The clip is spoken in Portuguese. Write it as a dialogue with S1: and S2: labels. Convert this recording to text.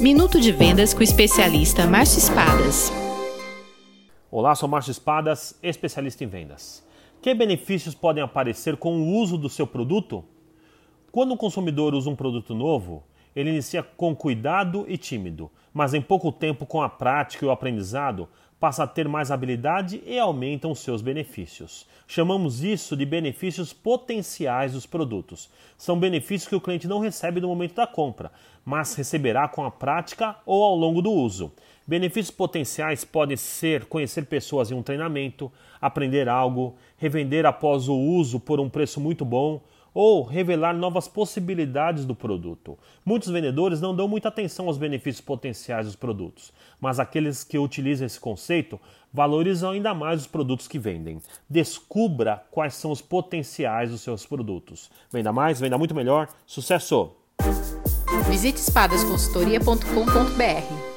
S1: Minuto de Vendas com o especialista Márcio Espadas.
S2: Olá, sou Márcio Espadas, especialista em vendas. Que benefícios podem aparecer com o uso do seu produto? Quando um consumidor usa um produto novo, ele inicia com cuidado e tímido, mas em pouco tempo, com a prática e o aprendizado, passa a ter mais habilidade e aumentam seus benefícios. Chamamos isso de benefícios potenciais dos produtos. São benefícios que o cliente não recebe no momento da compra, mas receberá com a prática ou ao longo do uso. Benefícios potenciais podem ser conhecer pessoas em um treinamento, aprender algo, revender após o uso por um preço muito bom ou revelar novas possibilidades do produto. Muitos vendedores não dão muita atenção aos benefícios potenciais dos produtos, mas aqueles que utilizam esse conceito valorizam ainda mais os produtos que vendem. Descubra quais são os potenciais dos seus produtos. Venda mais, venda muito melhor. Sucesso!
S1: Visite espadasconsultoria.com.br